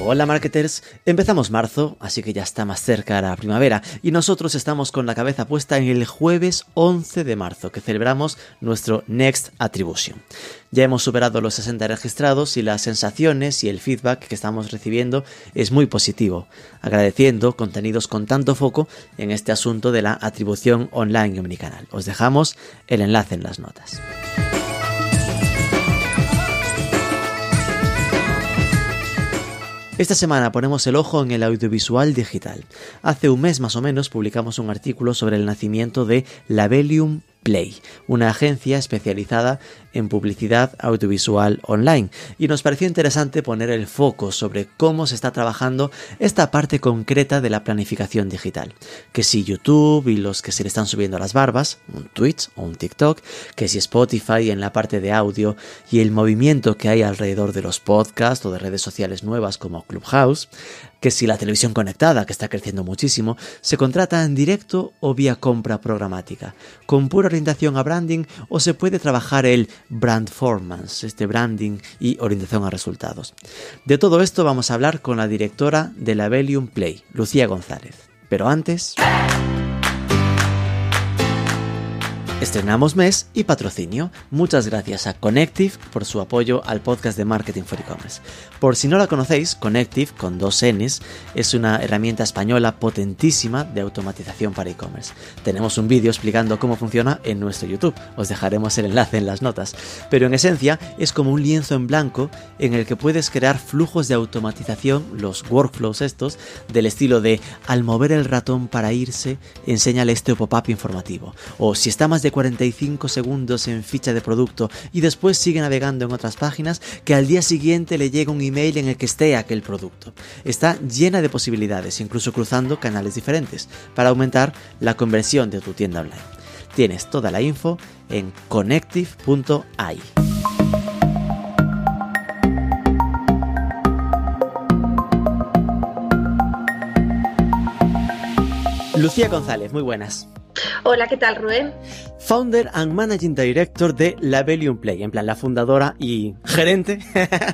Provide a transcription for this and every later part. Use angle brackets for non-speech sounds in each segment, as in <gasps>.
Hola marketers, empezamos marzo, así que ya está más cerca la primavera y nosotros estamos con la cabeza puesta en el jueves 11 de marzo que celebramos nuestro Next Attribution. Ya hemos superado los 60 registrados y las sensaciones y el feedback que estamos recibiendo es muy positivo, agradeciendo contenidos con tanto foco en este asunto de la atribución online y omnicanal. Os dejamos el enlace en las notas. Esta semana ponemos el ojo en el audiovisual digital. Hace un mes más o menos publicamos un artículo sobre el nacimiento de Labellium Play, una agencia especializada en publicidad audiovisual online, y nos pareció interesante poner el foco sobre cómo se está trabajando esta parte concreta de la planificación digital. Que si YouTube y los que se le están subiendo las barbas, un Twitch o un TikTok, que si Spotify en la parte de audio y el movimiento que hay alrededor de los podcasts o de redes sociales nuevas como Clubhouse, que si la televisión conectada, que está creciendo muchísimo, se contrata en directo o vía compra programática, con pura orientación a branding o se puede trabajar el brand performance, este branding y orientación a resultados. De todo esto vamos a hablar con la directora de la Velium Play, Lucía González. Pero antes... Estrenamos mes y patrocinio. Muchas gracias a Connective por su apoyo al podcast de Marketing for E-Commerce. Por si no la conocéis, Connective, con dos Ns, es una herramienta española potentísima de automatización para e-commerce. Tenemos un vídeo explicando cómo funciona en nuestro YouTube. Os dejaremos el enlace en las notas. Pero en esencia es como un lienzo en blanco en el que puedes crear flujos de automatización, los workflows estos, del estilo de al mover el ratón para irse, enséñale este pop-up informativo. O si está más de 45 segundos en ficha de producto y después sigue navegando en otras páginas, que al día siguiente le llega un email en el que esté aquel producto. Está llena de posibilidades, incluso cruzando canales diferentes, para aumentar la conversión de tu tienda online. Tienes toda la info en connective.ai. Lucía González, muy buenas. Hola, ¿qué tal, Rubén? Founder and Managing Director de Labellium Play, en plan la fundadora y gerente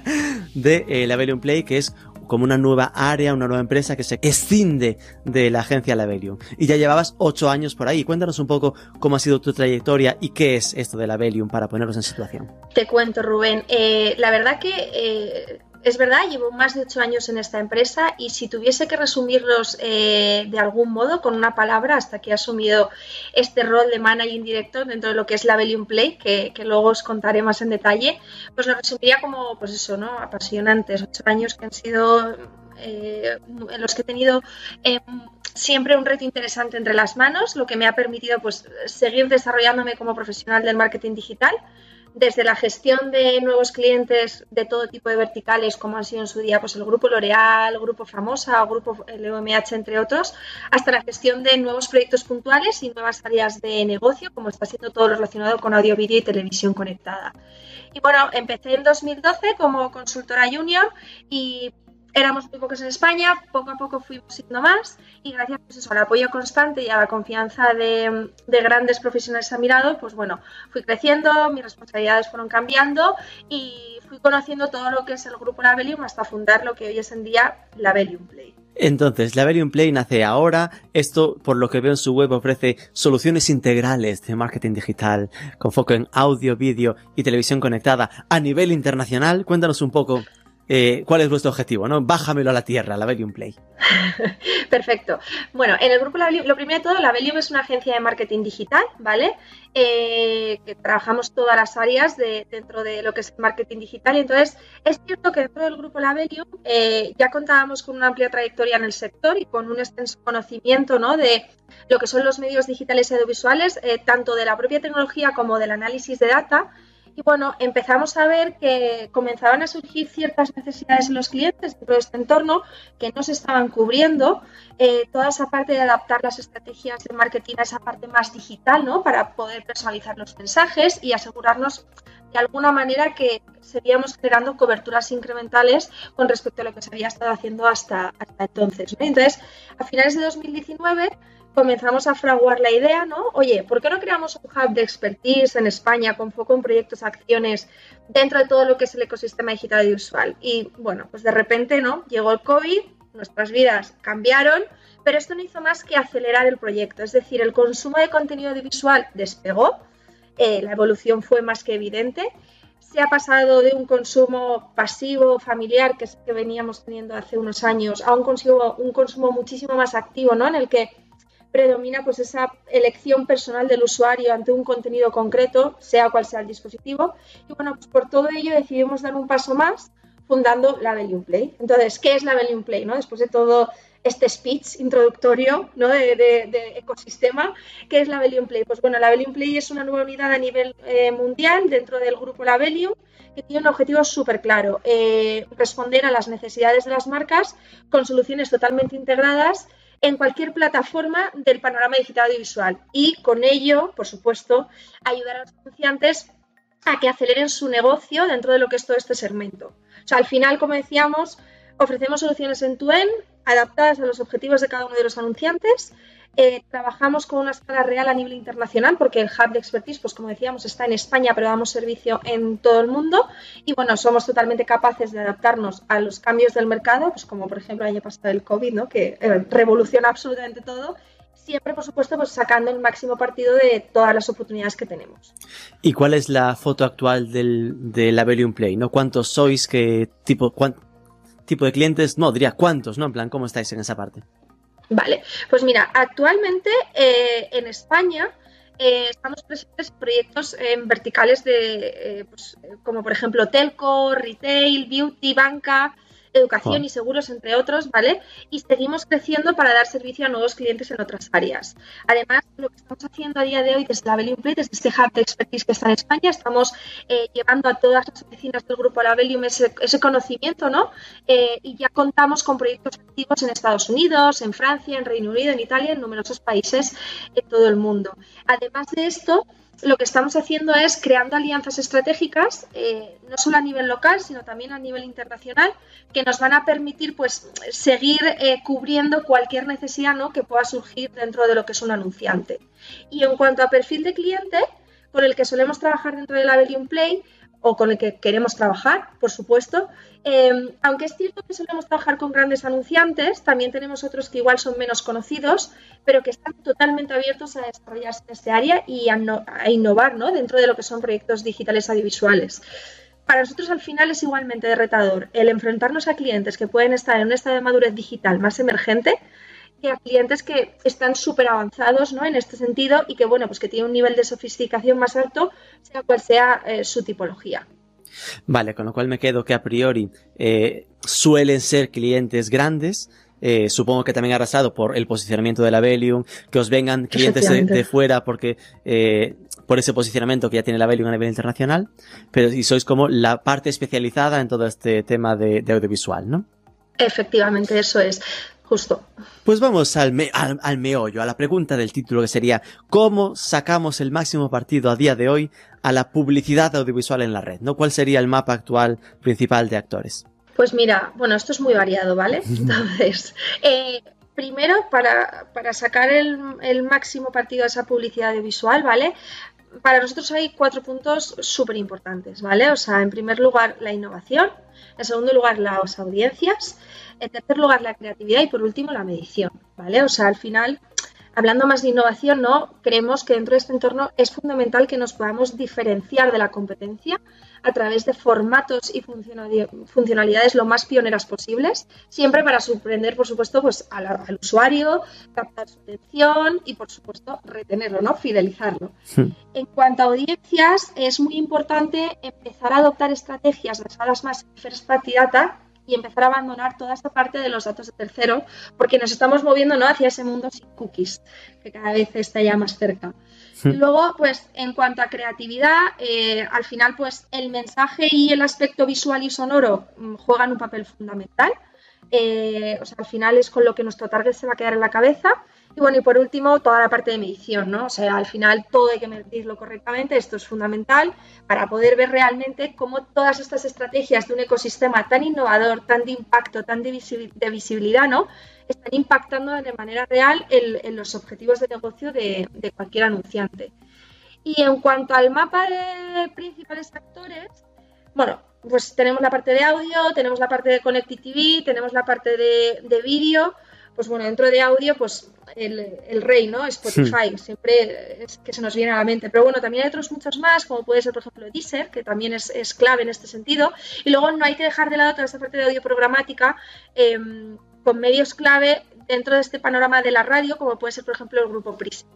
<laughs> de eh, Labellium Play, que es como una nueva área, una nueva empresa que se escinde de la agencia Labellium. Y ya llevabas ocho años por ahí. Cuéntanos un poco cómo ha sido tu trayectoria y qué es esto de Labellium para ponernos en situación. Te cuento, Rubén. Eh, la verdad que eh, es verdad, llevo más de ocho años en esta empresa y si tuviese que resumirlos eh, de algún modo con una palabra hasta que he asumido este rol de managing director dentro de lo que es la Bellium Play, que, luego os contaré más en detalle, pues lo resumiría como, pues eso, ¿no? Apasionantes, ocho años que han sido eh, en los que he tenido eh, siempre un reto interesante entre las manos, lo que me ha permitido pues seguir desarrollándome como profesional del marketing digital desde la gestión de nuevos clientes de todo tipo de verticales, como han sido en su día pues el grupo L'Oreal, grupo Famosa, grupo LVMH, entre otros, hasta la gestión de nuevos proyectos puntuales y nuevas áreas de negocio, como está siendo todo lo relacionado con audio, vídeo y televisión conectada. Y bueno, empecé en 2012 como consultora junior y éramos muy pocos en España, poco a poco fuimos siendo más y gracias pues al apoyo constante y a la confianza de, grandes profesionales a mi lado, pues bueno, fui creciendo, mis responsabilidades fueron cambiando y fui conociendo todo lo que es el grupo Labelium hasta fundar lo que hoy es en día Labelium Play. Entonces, Labelium Play nace ahora. Esto, por lo que veo en su web, ofrece soluciones integrales de marketing digital con foco en audio, vídeo y televisión conectada a nivel internacional. Cuéntanos un poco eh, cuál es vuestro objetivo, ¿no? Bájamelo a la tierra, la Velium Play. <laughs> Perfecto. Bueno, en el grupo Labelium, lo primero de todo, la Velium es una agencia de marketing digital, ¿vale? Eh, que trabajamos todas las áreas de, dentro de lo que es el marketing digital. Y entonces, es cierto que dentro del grupo Labelium eh, ya contábamos con una amplia trayectoria en el sector y con un extenso conocimiento, ¿no? De lo que son los medios digitales y audiovisuales, eh, tanto de la propia tecnología como del análisis de data. Y bueno, empezamos a ver que comenzaban a surgir ciertas necesidades en los clientes dentro de este entorno que no se estaban cubriendo. Eh, toda esa parte de adaptar las estrategias de marketing a esa parte más digital, ¿no? Para poder personalizar los mensajes y asegurarnos de alguna manera que seguíamos generando coberturas incrementales con respecto a lo que se había estado haciendo hasta, hasta entonces. Entonces, a finales de 2019 comenzamos a fraguar la idea, ¿no? Oye, ¿por qué no creamos un hub de expertise en España con foco en proyectos, acciones dentro de todo lo que es el ecosistema digital audiovisual? Y bueno, pues de repente, ¿no? Llegó el COVID, nuestras vidas cambiaron, pero esto no hizo más que acelerar el proyecto. Es decir, el consumo de contenido audiovisual despegó, eh, la evolución fue más que evidente. Se ha pasado de un consumo pasivo, familiar, que es que veníamos teniendo hace unos años, a un consumo, un consumo muchísimo más activo, ¿no? En el que predomina pues esa elección personal del usuario ante un contenido concreto, sea cual sea el dispositivo. Y bueno, pues por todo ello decidimos dar un paso más fundando la Labellium Play. Entonces, ¿qué es la Labellium Play? ¿no? Después de todo este speech introductorio ¿no? de, ecosistema, ¿qué es la Labellium Play? Pues bueno, la Labellium Play es una nueva unidad a nivel eh, mundial dentro del grupo Labellium que tiene un objetivo súper claro, eh, responder a las necesidades de las marcas con soluciones totalmente integradas en cualquier plataforma del panorama digital audiovisual y con ello, por supuesto, ayudar a los anunciantes a que aceleren su negocio dentro de lo que es todo este segmento. O sea, al final, como decíamos, ofrecemos soluciones en tu end adaptadas a los objetivos de cada uno de los anunciantes eh, trabajamos con una escala real a nivel internacional porque el hub de expertise, pues como decíamos, está en España, pero damos servicio en todo el mundo. Y bueno, somos totalmente capaces de adaptarnos a los cambios del mercado, pues como por ejemplo el año pasado el COVID, ¿no? que eh, revoluciona absolutamente todo. Siempre, por supuesto, pues sacando el máximo partido de todas las oportunidades que tenemos. ¿Y cuál es la foto actual del, de la Play? ¿no? ¿Cuántos sois? ¿Qué tipo, tipo de clientes? No, diría cuántos, ¿no? En plan, ¿cómo estáis en esa parte? Vale, pues mira, actualmente eh, en España eh, estamos presentes en proyectos en verticales de, eh, pues, como por ejemplo telco, retail, beauty, banca, educación y seguros, entre otros, ¿vale? Y seguimos creciendo para dar servicio a nuevos clientes en otras áreas. Además, lo que estamos haciendo a día de hoy desde la Belium Play, desde este hub de expertise que está en España, estamos eh, llevando a todas las oficinas del grupo ese, ese conocimiento, ¿no? Eh, y ya contamos con proyectos activos en Estados Unidos, en Francia, en Reino Unido, en Italia, en numerosos países en todo el mundo. Además de esto, lo que estamos haciendo es creando alianzas estratégicas, eh, no solo a nivel local, sino también a nivel internacional, que nos van a permitir pues, seguir eh, cubriendo cualquier necesidad ¿no? que pueda surgir dentro de lo que es un anunciante. Y en cuanto a perfil de cliente, con el que solemos trabajar dentro de la Belium Play, o con el que queremos trabajar, por supuesto. Em, aunque es cierto que solemos trabajar con grandes anunciantes, también tenemos otros que igual son menos conocidos, pero que están totalmente abiertos a desarrollarse en este área y a, innovar ¿no? dentro de lo que son proyectos digitales audiovisuales. Para nosotros al final es igualmente retador el enfrentarnos a clientes que pueden estar en un estado de madurez digital más emergente a clientes que están súper avanzados ¿no? en este sentido y que, bueno, pues que tienen un nivel de sofisticación más alto, sea cual sea eh, su tipología. Vale, con lo cual me quedo que a priori eh, suelen ser clientes grandes, eh, supongo que también arrasado por el posicionamiento de la Velium, que os vengan clientes de, fuera porque por ese posicionamiento que ya tiene la Velium a nivel internacional, pero y sois como la parte especializada en todo este tema de audiovisual, ¿no? Efectivamente, eso es. Justo. Pues vamos al, al, meollo, a la pregunta del título que sería ¿Cómo sacamos el máximo partido a día de hoy a la publicidad audiovisual en la red? ¿no? ¿Cuál sería el mapa actual principal de actores? Pues mira, bueno, esto es muy variado, ¿vale? <laughs> Entonces, eh, primero, para, para sacar el, el, máximo partido a esa publicidad audiovisual, ¿vale? Para nosotros hay cuatro puntos súper importantes, ¿vale? O sea, en primer lugar, la innovación, en segundo lugar, las audiencias, en tercer lugar, la creatividad y por último, la medición, ¿vale? O sea, al final, hablando más de innovación, ¿no? Creemos que dentro de este entorno es fundamental que nos podamos diferenciar de la competencia a través de formatos y funcionalidades lo más pioneras posibles, siempre para sorprender, por supuesto, pues al, usuario, captar su atención y, por supuesto, retenerlo, ¿no? Fidelizarlo. En cuanto a audiencias, es muy importante empezar a adoptar estrategias basadas más en first party data y empezar a abandonar toda esta parte de los datos de tercero, porque nos estamos moviendo ¿no? hacia ese mundo sin cookies, que cada vez está ya más cerca. Y luego, pues, en cuanto a creatividad, eh, al final, pues, el mensaje y el aspecto visual y sonoro mm, juegan un papel fundamental. Eh, o sea, al final es con lo que nuestro target se va a quedar en la cabeza Y bueno, y por último, toda la parte de medición, ¿no? O sea, al final todo hay que medirlo correctamente, esto es fundamental para poder ver realmente cómo todas estas estrategias de un ecosistema tan innovador, tan de impacto, tan de, visibilidad, ¿no? Están impactando de manera real en, los objetivos de negocio de, cualquier anunciante. Y en cuanto al mapa de principales actores, bueno, pues tenemos la parte de audio, tenemos la parte de Connected TV, tenemos la parte de, de vídeo. Pues bueno, dentro de audio, pues el, rey, ¿no? Spotify, siempre es que se nos viene a la mente. Pero bueno, también hay otros muchos más, como puede ser, por ejemplo, Deezer, que también es, clave en este sentido. Y luego no hay que dejar de lado toda esta parte de audio programática em, con medios clave dentro de este panorama de la radio, como puede ser, por ejemplo, el grupo Prism.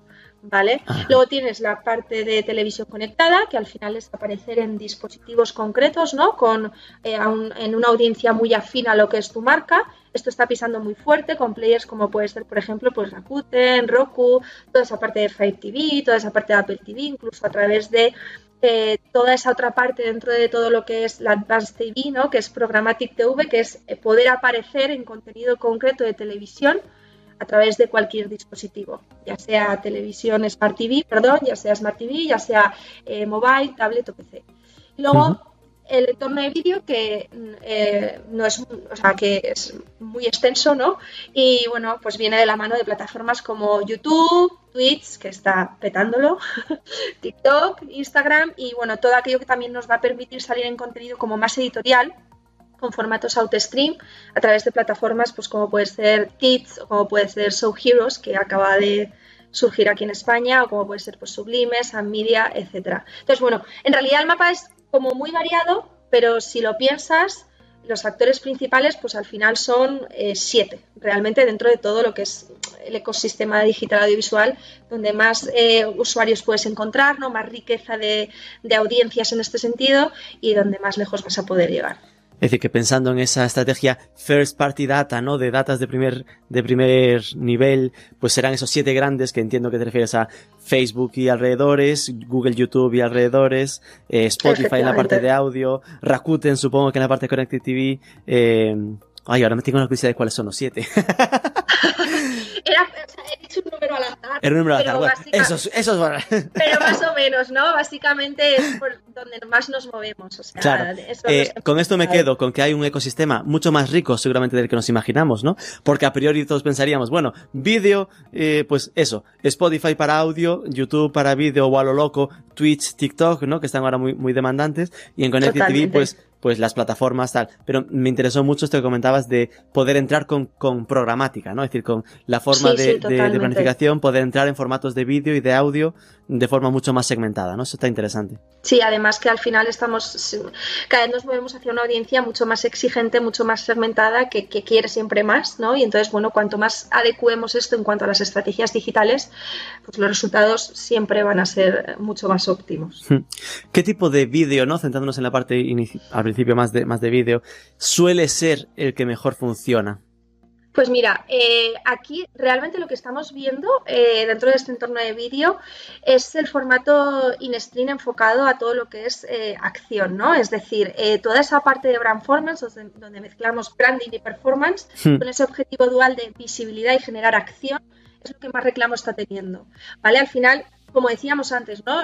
¿vale? Luego tienes la parte de televisión conectada, que al final es aparecer en dispositivos concretos, ¿no? Con, eh, en una audiencia muy afín a lo que es tu marca. Esto está pisando muy fuerte con players como puede ser, por ejemplo, pues Rakuten, Roku, toda esa parte de Fire TV, toda esa parte de Apple TV, incluso a través de eh, toda esa otra parte dentro de todo lo que es la Advanced TV, ¿no? que es Programmatic TV, que es eh, poder aparecer en contenido concreto de televisión a través de cualquier dispositivo, ya sea televisión Smart TV, perdón, ya sea Smart TV, ya sea eh, mobile, tablet o PC. Luego el entorno de vídeo que eh, no es, o sea, que es muy extenso, ¿no? Y bueno, pues viene de la mano de plataformas como YouTube, Twitch, que está petándolo, <laughs> TikTok, Instagram y bueno, todo aquello que también nos va a permitir salir en contenido como más editorial, con formatos auto-stream a través de plataformas pues como puede ser Kids o como puede ser Show Heroes, que acaba de surgir aquí en España, o como puede ser pues, Sublime, San Media, etcétera. Entonces, bueno, en realidad el mapa es como muy variado, pero si lo piensas, los actores principales, pues al final son eh, siete, realmente dentro de todo lo que es el ecosistema digital audiovisual, donde más eh, usuarios puedes encontrar, ¿no? más riqueza de, de audiencias en este sentido y donde más lejos vas a poder llegar. Es decir, que pensando en esa estrategia first party data, ¿no? De datas de primer, de primer nivel, pues serán esos siete grandes que entiendo que te refieres a Facebook y alrededores, Google, YouTube y alrededores, eh, Spotify en la parte de audio, Rakuten supongo que en la parte de Connected TV, eh, ay, ahora me tengo una curiosidad de cuáles son los siete. <laughs> <laughs> Era, he dicho un número al azar. El número al azar, bueno, eso, eso es Pero más o menos, ¿no? Básicamente es por donde más nos movemos. O sea, claro. Eh, con esto me quedo, con que hay un ecosistema mucho más rico seguramente del que nos imaginamos, ¿no? Porque a priori todos pensaríamos, bueno, vídeo, eh, pues eso, Spotify para audio, YouTube para vídeo o a lo loco, Twitch, TikTok, ¿no? Que están ahora muy, muy demandantes. Y en Connected TV, pues pues las plataformas tal. Pero me interesó mucho esto que comentabas de poder entrar con, con programática, ¿no? Es decir, con la forma de, de, planificación, poder entrar en formatos de vídeo y de audio de forma mucho más segmentada, ¿no? Eso está interesante. Sí, además que al final estamos, cada vez nos movemos hacia una audiencia mucho más exigente, mucho más segmentada, que, que quiere siempre más, ¿no? Y entonces, bueno, cuanto más adecuemos esto en cuanto a las estrategias digitales, pues los resultados siempre van a ser mucho más óptimos. <laughs> ¿Qué tipo de vídeo, ¿no? Centrándonos en la parte al principio más de, más de vídeo, suele ser el que mejor funciona? Pues mira, eh, aquí realmente lo que estamos viendo eh, dentro de este entorno de vídeo es el formato in-stream enfocado a todo lo que es eh, acción, ¿no? Es decir, toda esa parte de brand performance, donde mezclamos branding y performance, con ese objetivo dual de visibilidad y generar acción, es lo que más reclamo está teniendo, ¿vale? Al final, como decíamos antes, ¿no?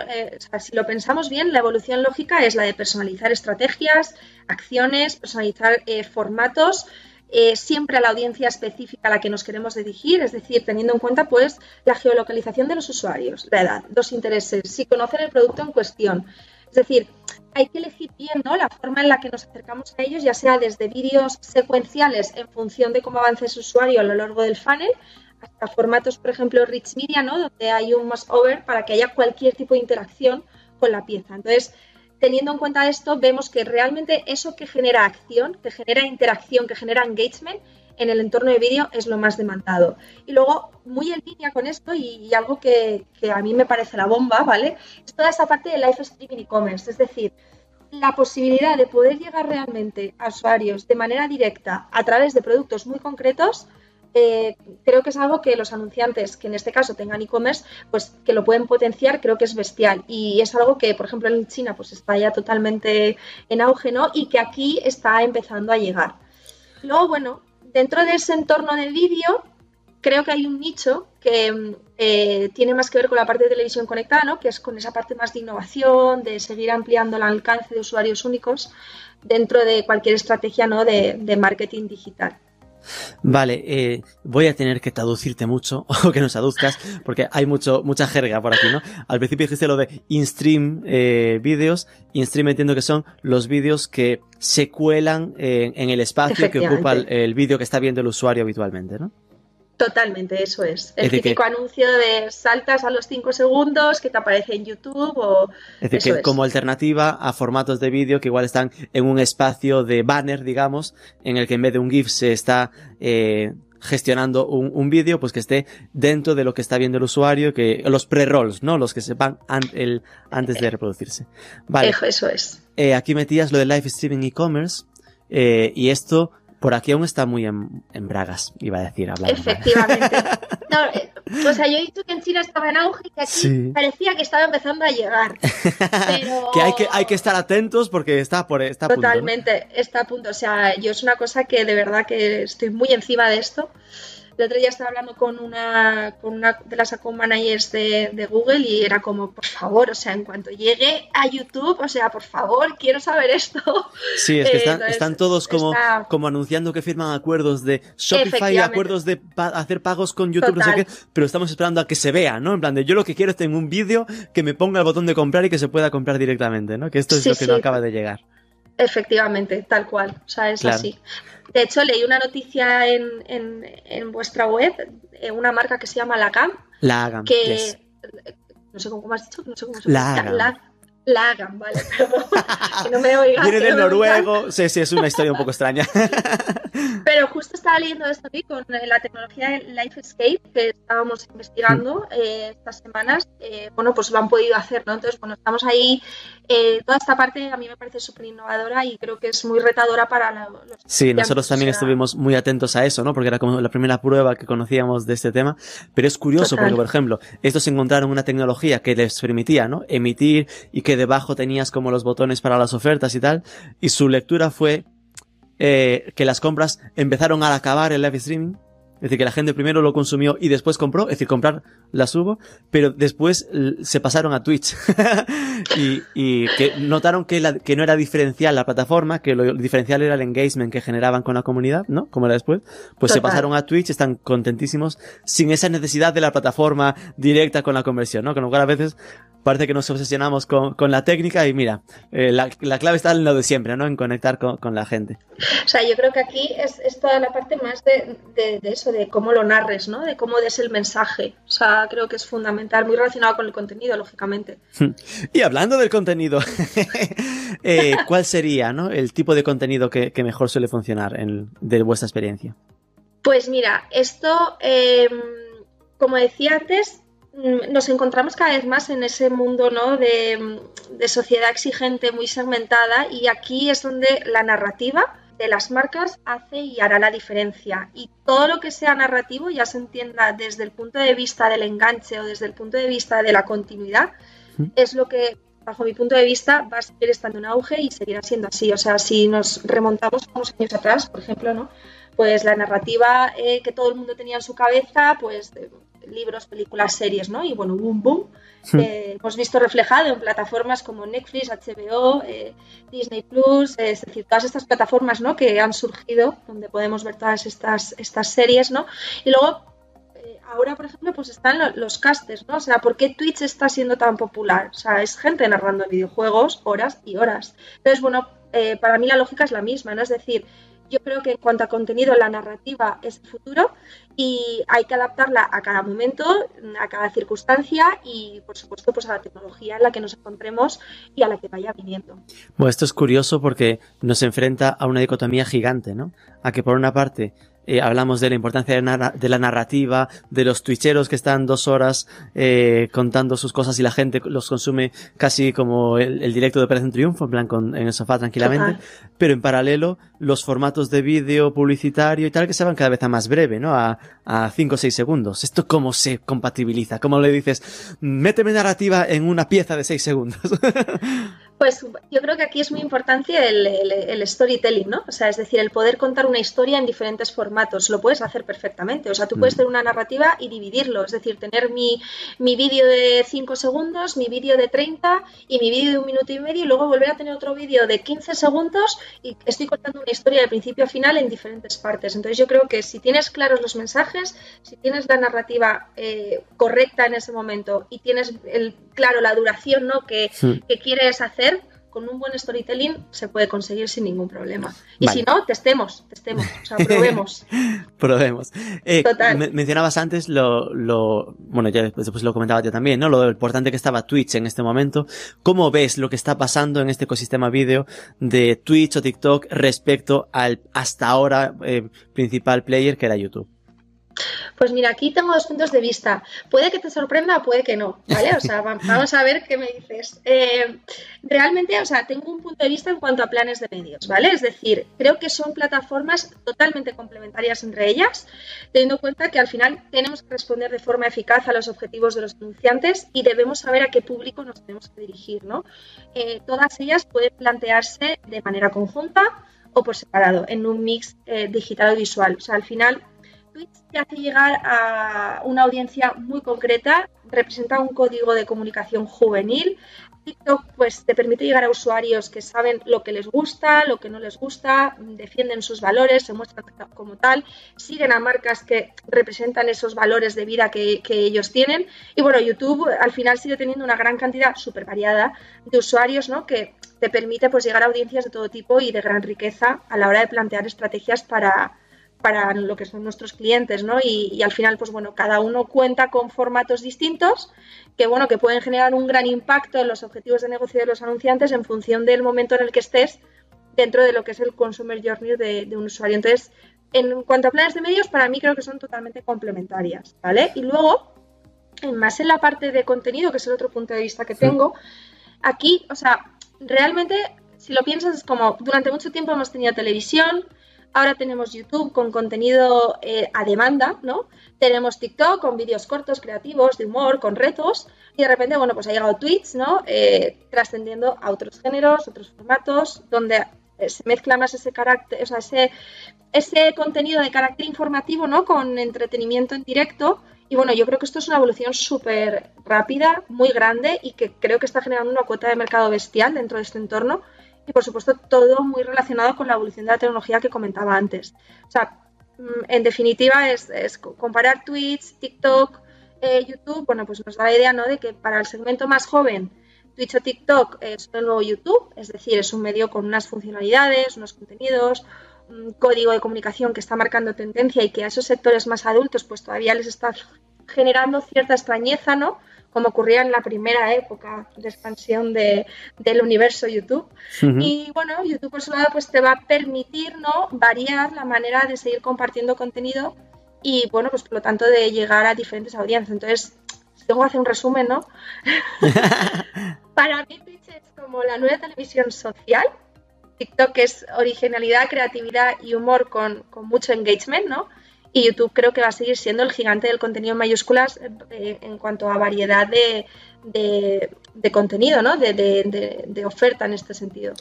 si lo pensamos bien, la evolución lógica es la de personalizar estrategias, acciones, personalizar formatos, eh, siempre a la audiencia específica a la que nos queremos dirigir, es decir, teniendo en cuenta pues la geolocalización de los usuarios, la edad, los intereses, si conocen el producto en cuestión. Es decir, hay que elegir bien ¿no? la forma en la que nos acercamos a ellos, ya sea desde vídeos secuenciales en función de cómo avance su usuario a lo largo del funnel, hasta formatos, por ejemplo, rich media, ¿no? donde hay un más over para que haya cualquier tipo de interacción con la pieza. Entonces, teniendo en cuenta esto, vemos que realmente eso que genera acción, que genera interacción, que genera engagement en el entorno de vídeo es lo más demandado. Y luego, muy en línea con esto y, algo que, a mí me parece la bomba, ¿vale? Es toda esa parte de live streaming e-commerce, es decir, la posibilidad de poder llegar realmente a usuarios de manera directa a través de productos muy concretos eh, creo que es algo que los anunciantes, que en este caso tengan e-commerce, pues que lo pueden potenciar, creo que es bestial. Y es algo que, por ejemplo, en China pues está ya totalmente en auge, ¿no? Y que aquí está empezando a llegar. Luego, bueno, dentro de ese entorno de vídeo, creo que hay un nicho que eh, tiene más que ver con la parte de televisión conectada, ¿no? que es con esa parte más de innovación, de seguir ampliando el alcance de usuarios únicos dentro de cualquier estrategia ¿no? de, de marketing digital. Vale, eh, voy a tener que traducirte mucho, <laughs> o que nos traduzcas, porque hay mucho, mucha jerga por aquí, ¿no? Al principio dijiste lo de in-stream eh, vídeos, in-stream entiendo que son los vídeos que se cuelan en el espacio que ocupa el, el vídeo que está viendo el usuario habitualmente, ¿no? Totalmente, eso es. El típico anuncio de saltas a los 5 segundos que te aparece en YouTube o... Es decir, que como alternativa a formatos de vídeo que igual están en un espacio de banner, digamos, en el que en vez de un GIF se está eh, gestionando un, vídeo, pues que esté dentro de lo que está viendo el usuario, que los pre-rolls, ¿no? Los que se van el, antes de reproducirse. Vale. Eso es. Eh, aquí metías lo de live streaming e-commerce eh, y esto por aquí aún está muy en, bragas, iba a decir, hablando. Efectivamente. <laughs> Eh, o sea, yo he dicho que en China estaba en auge y que aquí parecía que estaba empezando a llegar. <laughs> Pero... que, hay que hay que estar atentos porque está por está a Totalmente, está a punto. O sea, yo es una cosa que de verdad que estoy muy encima de esto. El otro día estaba hablando con una, con una de las account managers de, Google y era como, por favor, o sea, en cuanto llegue a YouTube, o sea, por favor, quiero saber esto. Sí, es que están, están todos como, como anunciando que firman acuerdos de Shopify, acuerdos de hacer pagos con YouTube, no sé qué, pero estamos esperando a que se vea, ¿no? En plan de yo lo que quiero es tener un vídeo que me ponga el botón de comprar y que se pueda comprar directamente, ¿no? Que esto es lo que no acaba de llegar. Efectivamente, tal cual, o sea, es así. De hecho, leí una noticia en, en, vuestra web, eh, una marca que se llama Lagam. Lagam. Que. No sé cómo has dicho, no sé cómo se llama. La, Lagam, vale, <laughs> perdón. que no me oigas. <laughs> Viene del noruego. Sí, sí, es una historia un poco extraña. <laughs> Pero justo estaba leyendo esto aquí con eh, la tecnología de LifeScape que estábamos investigando mm. eh, estas semanas. Eh, bueno, pues lo han podido hacer, ¿no? Entonces, bueno, estamos ahí. toda esta parte a mí me parece súper innovadora y creo que es muy retadora para los. Sí, nosotros también estuvimos muy atentos a eso, ¿no? Porque era como la primera prueba que conocíamos de este tema. Pero es curioso porque, por ejemplo, estos encontraron una tecnología que les permitía, ¿no? Emitir y que debajo tenías como los botones para las ofertas y tal. Y su lectura fue eh, que las compras empezaron al acabar el live streaming. Es decir, que la gente primero lo consumió y después compró, es decir, comprar las hubo, pero después se pasaron a Twitch. <laughs> y, que notaron que, que no era diferencial la plataforma, que lo diferencial era el engagement que generaban con la comunidad, ¿no? Como era después. Pues se pasaron a Twitch, están contentísimos, sin esa necesidad de la plataforma directa con la conversión, ¿no? Con lo cual a veces parece que nos obsesionamos con, con la técnica y mira, eh, la, la, clave está en lo de siempre, ¿no? En conectar con, con, la gente. O sea, yo creo que aquí es, es toda la parte más de, de, de, eso, de cómo lo narres, ¿no? De cómo des el mensaje. O sea, creo que es fundamental, muy relacionado con el contenido, lógicamente. <laughs> Y hablando del contenido, <laughs> eh, ¿cuál sería, ¿no? El tipo de contenido que, que mejor suele funcionar en, de vuestra experiencia? Pues mira, esto, eh, como decía antes, Mm, nos encontramos cada vez más en ese mundo ¿no? de, sociedad exigente muy segmentada y aquí es donde la narrativa de las marcas hace y hará la diferencia. Y todo lo que sea narrativo, ya se entienda desde el punto de vista del enganche o desde el punto de vista de la continuidad, es lo que, bajo mi punto de vista, va a seguir estando en auge y seguirá siendo así. O sea, si nos remontamos unos años atrás, por ejemplo, ¿no? pues la narrativa eh, que todo el mundo tenía en su cabeza, pues libros, películas, series, ¿no? Y bueno, boom, boom. Eh, hemos visto reflejado en plataformas como Netflix, HBO, eh, Disney Plus, es decir, todas estas plataformas, ¿no? Que han surgido, donde podemos ver todas estas, estas series, ¿no? Y luego, eh, ahora, por ejemplo, pues están los, casters, ¿no? O sea, ¿por qué Twitch está siendo tan popular? O sea, es gente narrando videojuegos horas y horas. Entonces, bueno, para mí la lógica es la misma, ¿no? Es decir, yo creo que en cuanto a contenido, la narrativa es el futuro y hay que adaptarla a cada momento, a cada circunstancia y, por supuesto, pues a la tecnología en la que nos encontremos y a la que vaya viniendo. Bueno, esto es curioso porque nos enfrenta a una dicotomía gigante, ¿no? A que por una parte eh, hablamos de la importancia de, la narrativa, de los twitcheros que están dos horas eh, contando sus cosas y la gente los consume casi como el, directo de Operación Triunfo, en plan con, en el sofá tranquilamente, pero en paralelo los formatos de vídeo publicitario y tal que se van cada vez a más breve, ¿no? A, a 5 o 6 segundos. ¿Esto cómo se compatibiliza? ¿Cómo le dices, méteme narrativa en una pieza de 6 segundos? <laughs> Pues yo creo que aquí es muy importante el, storytelling, ¿no? O sea, es decir, el poder contar una historia en diferentes formatos. Lo puedes hacer perfectamente. O sea, tú puedes mm. tener una narrativa y dividirlo. Es decir, tener mi, mi vídeo de 5 segundos, mi vídeo de 30 y mi vídeo de un minuto y medio y luego volver a tener otro vídeo de 15 segundos y estoy contando una historia de principio a final en diferentes partes. Entonces yo creo que si tienes claros los mensajes, si tienes la narrativa eh, correcta en ese momento y tienes el, claro la duración ¿no? que, que quieres hacer, con un buen storytelling se puede conseguir sin ningún problema. Y si no, testemos, testemos, o sea, probemos. <laughs> probemos. Eh, mencionabas antes lo, lo, bueno, ya después, lo comentaba yo también, ¿no? Lo importante que estaba Twitch en este momento. ¿Cómo ves lo que está pasando en este ecosistema vídeo de Twitch o TikTok respecto al hasta ahora eh, principal player que era YouTube? Pues mira, aquí tengo dos puntos de vista. Puede que te sorprenda o puede que no, ¿vale? O sea, <laughs> vamos a ver qué me dices. Eh, realmente, o sea, tengo un punto de vista en cuanto a planes de medios, ¿vale? Es decir, creo que son plataformas totalmente complementarias entre ellas, teniendo en cuenta que al final tenemos que responder de forma eficaz a los objetivos de los anunciantes y debemos saber a qué público nos tenemos que dirigir, ¿no? Eh, todas ellas pueden plantearse de manera conjunta o por separado, en un mix eh, digital o visual. O sea, al final Twitch te hace llegar a una audiencia muy concreta, representa un código de comunicación juvenil. TikTok pues te permite llegar a usuarios que saben lo que les gusta, lo que no les gusta, defienden sus valores, se muestran como tal, siguen a marcas que representan esos valores de vida que, ellos tienen. Y bueno, YouTube al final sigue teniendo una gran cantidad súper variada de usuarios, ¿no? Que te permite pues llegar a audiencias de todo tipo y de gran riqueza a la hora de plantear estrategias para, para lo que son nuestros clientes, ¿no? Y, al final, pues bueno, cada uno cuenta con formatos distintos que, bueno, que pueden generar un gran impacto en los objetivos de negocio de los anunciantes en función del momento en el que estés dentro de lo que es el consumer journey de, un usuario. Entonces, en cuanto a planes de medios, para mí creo que son totalmente complementarias, ¿vale? Y luego, más en la parte de contenido, que es el otro punto de vista que tengo, aquí, o sea, realmente, si lo piensas, es como durante mucho tiempo hemos tenido televisión, Ahora tenemos YouTube con contenido eh, a demanda, ¿no? Tenemos TikTok con vídeos cortos, creativos, de humor, con retos. Y de repente, bueno, pues ha llegado Twitch, ¿no? Eh, trascendiendo a otros géneros, otros formatos, donde eh, se mezcla más ese carácter, o sea, ese, ese contenido de carácter informativo, ¿no? Con entretenimiento en directo. Y bueno, yo creo que esto es una evolución súper rápida, muy grande y que creo que está generando una cuota de mercado bestial dentro de este entorno y por supuesto todo muy relacionado con la evolución de la tecnología que comentaba antes. O sea, mm, en definitiva es, comparar Twitch, TikTok, eh, YouTube, bueno, pues nos da la idea ¿no? de que para el segmento más joven Twitch o TikTok es el nuevo YouTube, es decir, es un medio con unas funcionalidades, unos contenidos, un código de comunicación que está marcando tendencia y que a esos sectores más adultos pues todavía les está generando cierta extrañeza, ¿no? Como ocurría en la primera época de expansión de, del universo YouTube. Y bueno, YouTube por su lado pues te va a permitir ¿no? variar la manera de seguir compartiendo contenido y bueno, pues por lo tanto de llegar a diferentes audiencias. Entonces, tengo que hacer un resumen, ¿no? <laughs> <laughs> Para mí Twitch es como la nueva televisión social. TikTok es originalidad, creatividad y humor con, con mucho engagement, ¿no? Y YouTube creo que va a seguir siendo el gigante del contenido en mayúsculas eh, en cuanto a variedad de, de, contenido, ¿no? De, de, oferta en este sentido.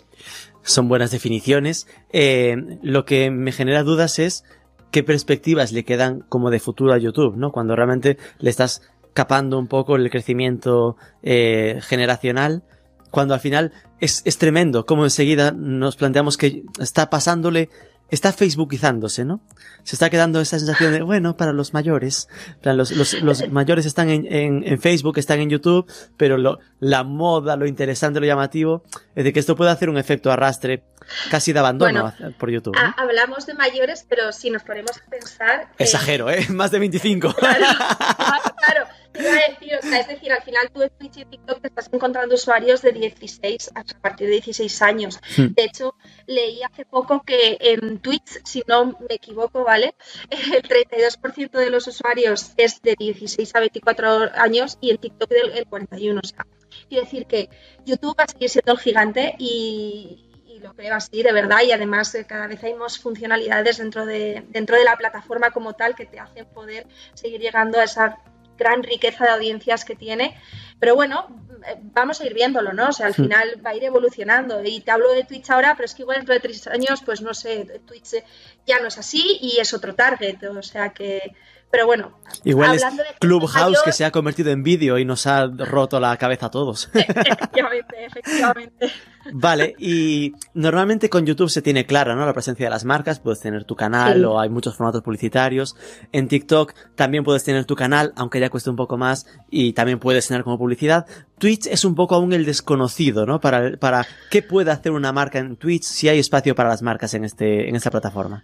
Son buenas definiciones. Eh, lo que me genera dudas es qué perspectivas le quedan como de futuro a YouTube, ¿no? Cuando realmente le estás capando un poco el crecimiento eh, generacional, cuando al final es, es tremendo, como enseguida nos planteamos que está pasándole está facebookizándose, ¿no? Se está quedando esa sensación de, bueno, para los mayores, los, los, los <laughs> mayores están en, en, en, Facebook, están en YouTube, pero lo, la moda, lo interesante, lo llamativo, es de que esto puede hacer un efecto arrastre casi de abandono por YouTube. Hablamos de mayores, pero si nos ponemos a pensar... Exagero, ¿eh? <laughs> Más de 25. <laughs> Claro, claro. es decir, al final tú en Twitch y TikTok te estás encontrando usuarios de 16 a partir de 16 años. Hmm. De hecho, leí hace poco que en Twitch, si no me equivoco, ¿vale? <laughs> El 32% de los usuarios es de 16 a 24 años y en TikTok el 41. O sea, quiero decir que YouTube va a seguir siendo el gigante y, lo creo así, de verdad, y además eh, cada vez hay más funcionalidades dentro de, dentro de la plataforma como tal que te hacen poder seguir llegando a esa gran riqueza de audiencias que tiene. Pero bueno, vamos a ir viéndolo, ¿no? O sea, al final va a ir evolucionando. Y te hablo de Twitch ahora, pero es que igual dentro de tres años, pues no sé, Twitch ya no es así y es otro target. O sea que pero bueno, igual es Clubhouse que se ha convertido en vídeo y nos ha roto la cabeza a todos. <laughs> efectivamente, efectivamente. Vale, y normalmente con YouTube se tiene clara, ¿no? La presencia de las marcas, puedes tener tu canal o hay muchos formatos publicitarios. En TikTok también puedes tener tu canal, aunque ya cueste un poco más, y también puedes tener como publicidad. Twitch es un poco aún el desconocido, ¿no? Para, para qué puede hacer una marca en Twitch si hay espacio para las marcas en este, en esta plataforma.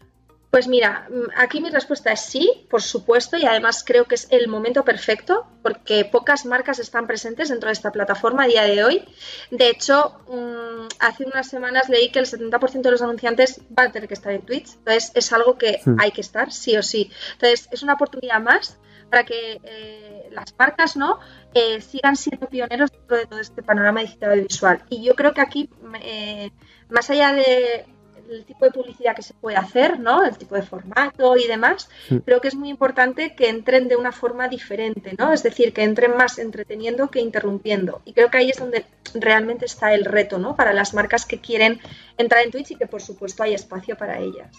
Pues mira, mm, aquí mi respuesta es sí, por supuesto, y además creo que es el momento perfecto porque pocas marcas están presentes dentro de esta plataforma a día de hoy. De hecho, mm, hace unas semanas leí que el 70% de los anunciantes van a tener que estar en Twitch, entonces es algo que hay que estar sí o sí. Entonces es una oportunidad más para que eh, las marcas no eh, sigan siendo pioneros dentro de todo este panorama digital y visual. Y yo creo que aquí, eh, más allá de el tipo de publicidad que se puede hacer, ¿no? El tipo de formato y demás. Creo que es muy importante que entren de una forma diferente, ¿no? Es decir, que entren más entreteniendo que interrumpiendo. Y creo que ahí es donde realmente está el reto, ¿no? Para las marcas que quieren entrar en Twitch y que por supuesto hay espacio para ellas.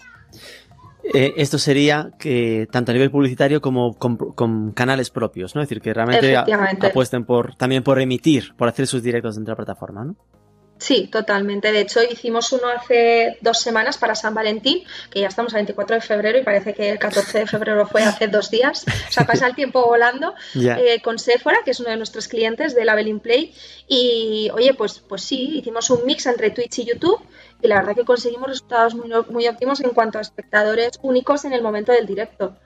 Eh, esto sería que tanto a nivel publicitario como con, canales propios, ¿no? Es decir, que realmente apuesten por también por emitir, por hacer sus directos dentro de la plataforma, ¿no? Sí, totalmente. De hecho, hicimos uno hace dos semanas para San Valentín, que ya estamos a 24 de febrero y parece que el 14 de febrero fue hace dos días. O sea, pasa el tiempo volando <laughs> eh, con Sephora, que es uno de nuestros clientes de Label Play. Y oye, pues, pues sí, hicimos un mix entre Twitch y YouTube y la verdad que conseguimos resultados muy, muy óptimos en cuanto a espectadores únicos en el momento del directo.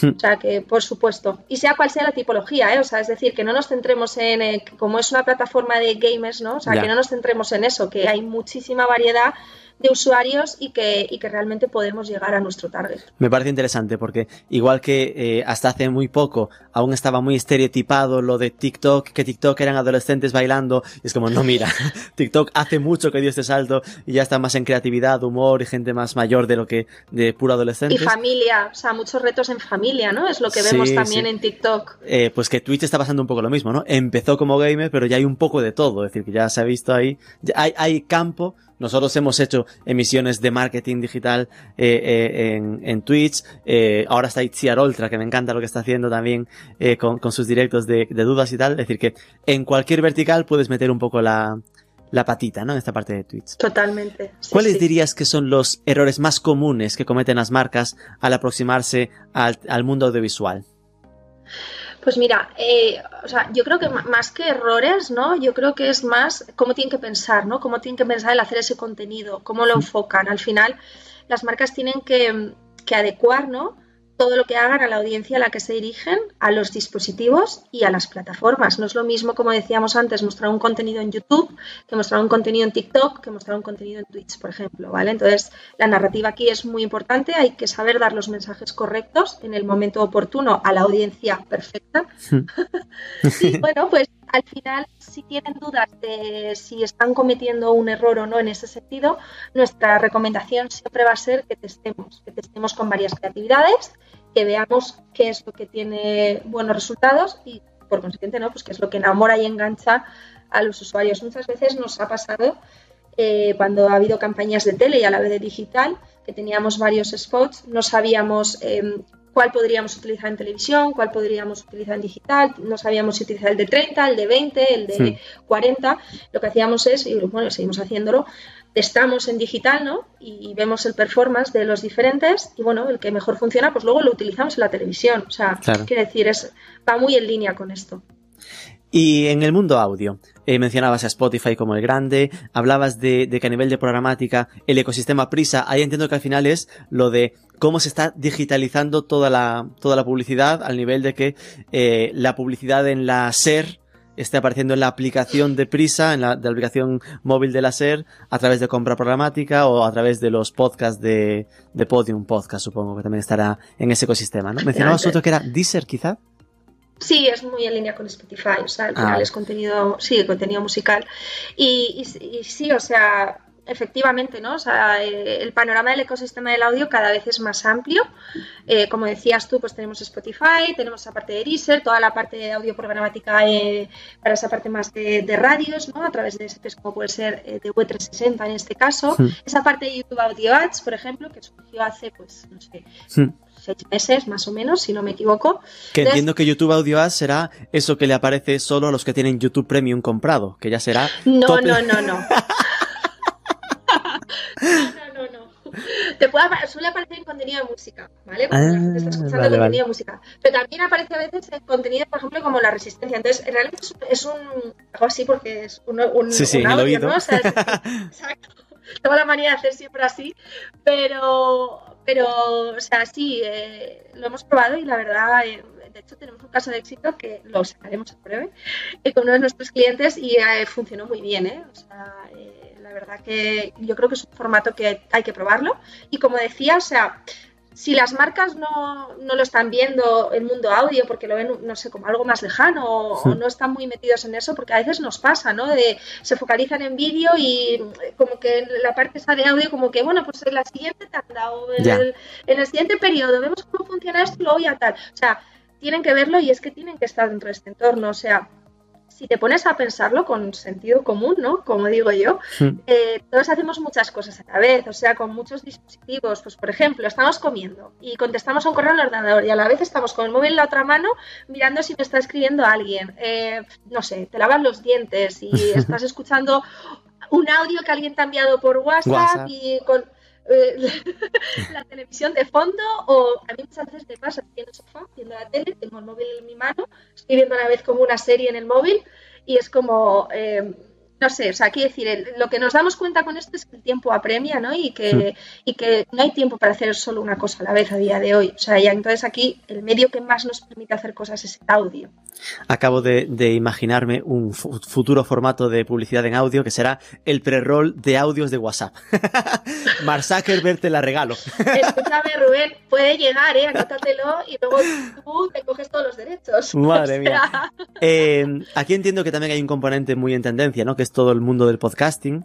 Hmm. O sea que, por supuesto, y sea cual sea la tipología, ¿eh? o sea, es decir, que no nos centremos en, eh, como es una plataforma de gamers, ¿no? O sea, que no nos centremos en eso, que hay muchísima variedad de usuarios y que, y que realmente podemos llegar a nuestro target. Me parece interesante porque igual que eh, hasta hace muy poco aún estaba muy estereotipado lo de TikTok, que TikTok eran adolescentes bailando, y es como, no mira, <laughs> TikTok hace mucho que dio este salto y ya está más en creatividad, humor y gente más mayor de lo que de puro adolescente. Y familia, o sea, muchos retos en familia, ¿no? Es lo que vemos también en TikTok. Eh, pues que Twitch está pasando un poco lo mismo, ¿no? Empezó como gamer, pero ya hay un poco de todo, es decir, que ya se ha visto ahí, hay, hay campo nosotros hemos hecho emisiones de marketing digital eh, eh, en, en, Twitch. Eh, ahora está Itziar Ultra, que me encanta lo que está haciendo también con, con, sus directos de, de, dudas y tal. Es decir, que en cualquier vertical puedes meter un poco la, la patita, ¿no? En esta parte de Twitch. Totalmente. ¿Cuáles dirías que son los errores más comunes que cometen las marcas al aproximarse al, al mundo audiovisual? Pues mira, eh, o sea, yo creo que más que errores, ¿no? Yo creo que es más cómo tienen que pensar, ¿no? Cómo tienen que pensar el hacer ese contenido, cómo lo enfocan. Al final, las marcas tienen que, que adecuar, ¿no? Todo lo que hagan a la audiencia a la que se dirigen, a los dispositivos y a las plataformas. No es lo mismo, como decíamos antes, mostrar un contenido en YouTube que mostrar un contenido en TikTok que mostrar un contenido en Twitch, por ejemplo, ¿vale? Entonces, la narrativa aquí es muy importante, hay que saber dar los mensajes correctos en el momento oportuno a la audiencia perfecta. <laughs> y bueno, pues al final, si tienen dudas de si están cometiendo un error o no en ese sentido, nuestra recomendación siempre va a ser que testemos, que testemos con varias creatividades, que veamos qué es lo que tiene buenos resultados y, por consiguiente, ¿no? pues qué es lo que enamora y engancha a los usuarios. Muchas veces nos ha pasado eh, cuando ha habido campañas de tele y a la vez de digital, que teníamos varios spots, no sabíamos eh, cuál podríamos utilizar en televisión, cuál podríamos utilizar en digital, no sabíamos si utilizar el de 30, el de 20, el de 40. Lo que hacíamos es, y bueno, seguimos haciéndolo, testamos en digital, ¿no? Y, vemos el performance de los diferentes y bueno, el que mejor funciona, pues luego lo utilizamos en la televisión. O sea, quiere decir, es, va muy en línea con esto. Y en el mundo audio, eh, mencionabas a Spotify como el grande, hablabas de, de, que a nivel de programática, el ecosistema Prisa, ahí entiendo que al final es lo de cómo se está digitalizando toda la, toda la publicidad al nivel de que eh, la publicidad en la SER esté apareciendo en la aplicación de Prisa, en la, de la aplicación móvil de la SER, a través de compra programática o a través de los podcasts de, de Podium Podcast, supongo que también estará en ese ecosistema, ¿no? Mencionabas otro que era Deezer, quizá. Sí, es muy en línea con Spotify, o sea, al final ah. es contenido, sí, contenido musical. Y, y, sí, o sea, efectivamente, ¿no? O sea, eh, el panorama del ecosistema del audio cada vez es más amplio. Eh, como decías tú, pues tenemos Spotify, tenemos esa parte de Deezer, toda la parte de audio programática eh, para esa parte más de, radios, ¿no? A través de SPs como puede ser de W360 en este caso. Esa parte de YouTube Audio Ads, por ejemplo, que surgió hace, pues, no sé, seis meses más o menos, si no me equivoco. Que entiendo que YouTube Audio Ads será eso que le aparece solo a los que tienen YouTube Premium comprado, que ya será... No, no, no, <laughs> <laughs> no. no, no, no. Te puede, suele aparecer en contenido de música, ¿vale? Cuando la gente está ah, escuchando contenido de música. Pero también aparece a veces en contenido, por ejemplo, como la resistencia. Entonces, realmente es un, algo así porque es un, un, sí, sí, audio, oído. ¿no? <laughs> exacto. Tengo la manía de hacer siempre así, pero, pero o sea, sí, eh, lo hemos probado y la verdad, eh, de hecho tenemos un caso de éxito que lo sacaremos a breve eh, con uno de nuestros clientes y funcionó muy bien, ¿eh? O sea, la verdad que yo creo que es un formato que hay que probarlo y como decía, o sea, si las marcas no, lo están viendo el mundo audio porque lo ven, no sé, como algo más lejano o, no están muy metidos en eso, porque a veces nos pasa, ¿no? De, se focalizan en vídeo y como que la parte esa de audio, como que, bueno, pues en la siguiente tanda o en, el, en el, siguiente periodo vemos cómo funciona esto y luego ya tal. O sea, tienen que verlo y es que tienen que estar dentro de este entorno. O sea, si te pones a pensarlo con sentido común, ¿no? Como digo yo, hmm. eh, todos hacemos muchas cosas a la vez, o sea, con muchos dispositivos. Pues, por ejemplo, estamos comiendo y contestamos a un correo en el ordenador y a la vez estamos con el móvil en la otra mano mirando si me está escribiendo alguien. Eh, no sé, te lavas los dientes y <laughs> estás escuchando un audio que alguien te ha enviado por WhatsApp. y con eh, <laughs> la televisión de fondo o a mí muchas veces me pasa, estoy en el sofá viendo la tele, tengo el móvil en mi mano, estoy viendo a la vez como una serie en el móvil y es como... Eh, no sé, o sea, quiero decir, lo que nos damos cuenta con esto es que el tiempo apremia, ¿no? Y que, y que no hay tiempo para hacer solo una cosa a la vez a día de hoy. O sea, ya entonces aquí el medio que más nos permite hacer cosas es el audio. Acabo de, imaginarme un futuro formato de publicidad en audio que será el pre-roll de audios de WhatsApp. <laughs> Mark Zuckerberg te la regalo. Escúchame, Rubén, puede llegar, ¿eh? Anótatelo y luego tú te coges todos los derechos. <laughs> Madre mía. Eh, aquí entiendo que también hay un componente muy en tendencia, ¿no? Que es todo el mundo del podcasting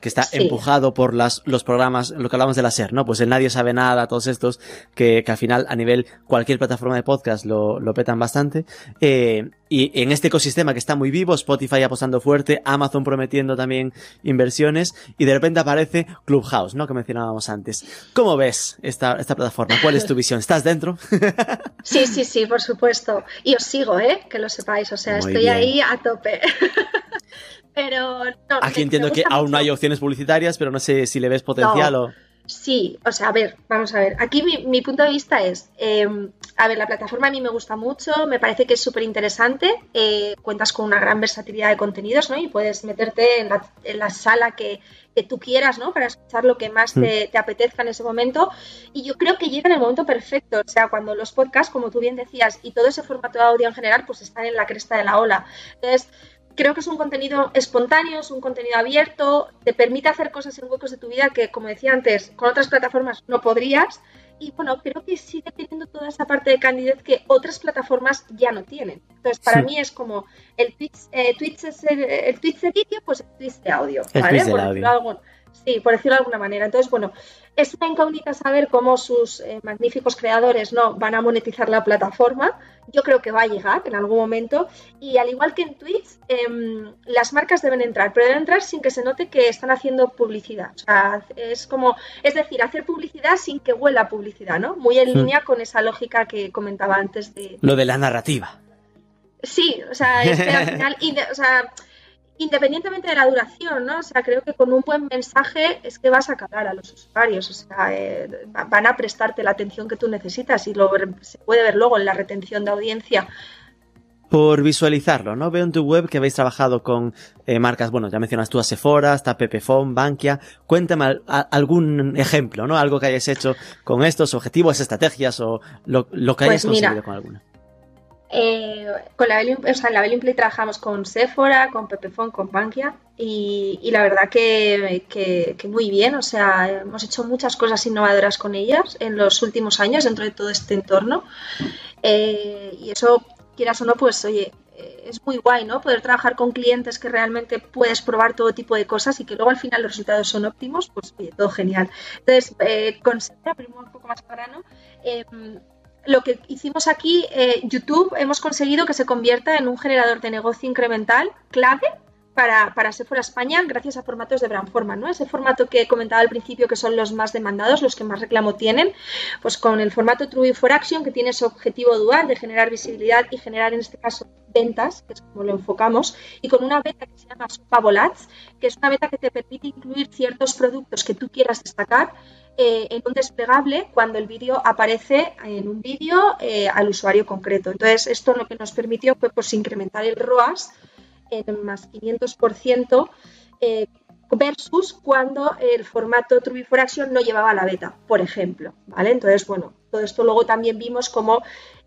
que está empujado por las, los programas, lo que hablamos de la SER, ¿no? Pues el Nadie Sabe Nada, todos estos, que, que al final a nivel cualquier plataforma de podcast lo, lo petan bastante. Eh, y en este ecosistema que está muy vivo, Spotify apostando fuerte, Amazon prometiendo también inversiones, y de repente aparece Clubhouse, ¿no? Que mencionábamos antes. ¿Cómo ves esta, esta plataforma? ¿Cuál es tu <laughs> visión? ¿Estás dentro? <laughs> sí, sí, sí, por supuesto. Y os sigo, ¿eh? Que lo sepáis, o sea, estoy ahí a tope. <laughs> Pero Aquí entiendo que aún no hay opciones publicitarias, pero no sé si le ves potencial o. Sí, o sea, a ver, vamos a ver. Aquí mi, punto de vista es, em, a ver, la plataforma a mí me gusta mucho, me parece que es súper interesante, eh, cuentas con una gran versatilidad de contenidos, ¿no? Y puedes meterte en la, sala que, tú quieras, ¿no? Para escuchar lo que más te, mm. te, apetezca en ese momento. Y yo creo que llega en el momento perfecto, o sea, cuando los podcasts, como tú bien decías, y todo ese formato de audio en general, pues están en la cresta de la ola. Entonces, creo que es un contenido espontáneo, es un contenido abierto, te permite hacer cosas en huecos de tu vida que, como decía antes, con otras plataformas no podrías. Y bueno, creo que sigue teniendo toda esa parte de candidez que otras plataformas ya no tienen. Entonces, para mí es como el Twitch, eh, Twitch es el, el, Twitch de vídeo, pues el Twitch de audio. ¿vale? Por audio. sí, por decirlo de alguna manera. Entonces, bueno, es una incógnita saber cómo sus eh, magníficos creadores no van a monetizar la plataforma. Yo creo que va a llegar en algún momento. Y al igual que en Twitch, em, las marcas deben entrar, pero deben entrar sin que se note que están haciendo publicidad. O sea, es como, es decir, hacer publicidad sin que huela publicidad, ¿no? Muy en línea con esa lógica que comentaba antes de. Lo de la narrativa. Sí, o sea, es que al final, o sea, independientemente de la duración, ¿no? O sea, creo que con un buen mensaje es que vas a calar a los usuarios, o sea, eh, van a prestarte la atención que tú necesitas y lo, se puede ver luego en la retención de audiencia. Por visualizarlo, ¿no? Veo en tu web que habéis trabajado con eh, marcas, bueno, ya mencionas tú a Sephora, está Pepefon, Bankia. Cuéntame algún ejemplo, ¿no? Algo que hayas hecho con estos objetivos, estrategias o lo, que hayas pues conseguido con alguna. Eh, con la Belly, o sea, en la Belly trabajamos con Sephora, con Pepefon, con Bankia y, la verdad que, muy bien, o sea, hemos hecho muchas cosas innovadoras con ellas en los últimos años dentro de todo este entorno eh, y eso, quieras o no, pues oye, eh, es muy guay, ¿no? Poder trabajar con clientes que realmente puedes probar todo tipo de cosas y que luego al final los resultados son óptimos, pues oye, todo genial. Entonces, eh, con primero un poco más grano, eh, lo que hicimos aquí, eh, YouTube, hemos conseguido que se convierta en un generador de negocio incremental clave para, para Sephora España gracias a formatos de Brandforma, ¿no? Ese formato que comentaba al principio que son los más demandados, los que más reclamo tienen, pues con el formato True for Action que tiene su objetivo dual de generar visibilidad y generar en este caso ventas, que es como lo enfocamos, y con una beta que se llama Fabolats, que es una beta que te permite incluir ciertos productos que tú quieras destacar eh, en un desplegable cuando el vídeo aparece en un vídeo eh, al usuario concreto. Entonces, esto lo que nos permitió fue pues, incrementar el ROAS en más 500% eh, versus cuando el formato True for Action no llevaba la beta, por ejemplo. ¿vale? Entonces, bueno, todo esto luego también vimos como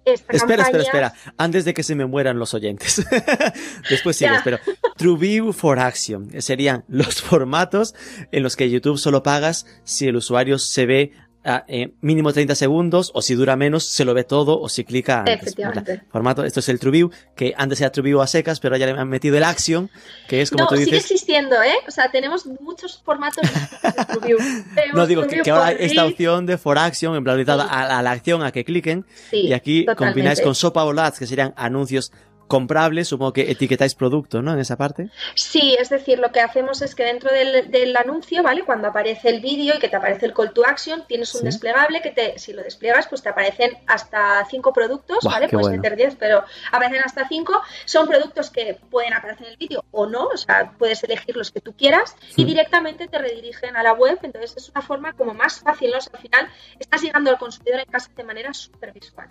espera, espera, espera. Antes de que se me mueran los oyentes. <laughs> Después sigues, pero TrueView for Action serían los formatos en los que YouTube solo pagas si el usuario se ve eh, mínimo 30 segundos, o si dura menos, se lo ve todo, o si clica antes. Efectivamente. Formato, esto es el TrueView, que antes era TrueView a secas, pero ya le han metido el Action, que es como tú dices. sigue existiendo, ¿eh? O sea, tenemos muchos formatos de TrueView. <laughs> no, digo que, ahora esta opción de For Action, en plan, orientada a, la acción, a que cliquen, y aquí combináis con Sopa o que serían anuncios comprable, supongo que etiquetáis producto, ¿no? En esa parte. Sí, es decir, lo que hacemos es que dentro del, anuncio, ¿vale? Cuando aparece el vídeo y que te aparece el call to action, tienes un desplegable que te, si lo despliegas, pues te aparecen hasta cinco productos, ¿vale? Puedes meter diez, pero aparecen hasta cinco. Son productos que pueden aparecer en el vídeo o no, o sea, puedes elegir los que tú quieras y hmm. directamente te redirigen a la web. Entonces es una forma como más fácil, ¿no? O sea, al final estás llegando al consumidor en casa de manera súper visual.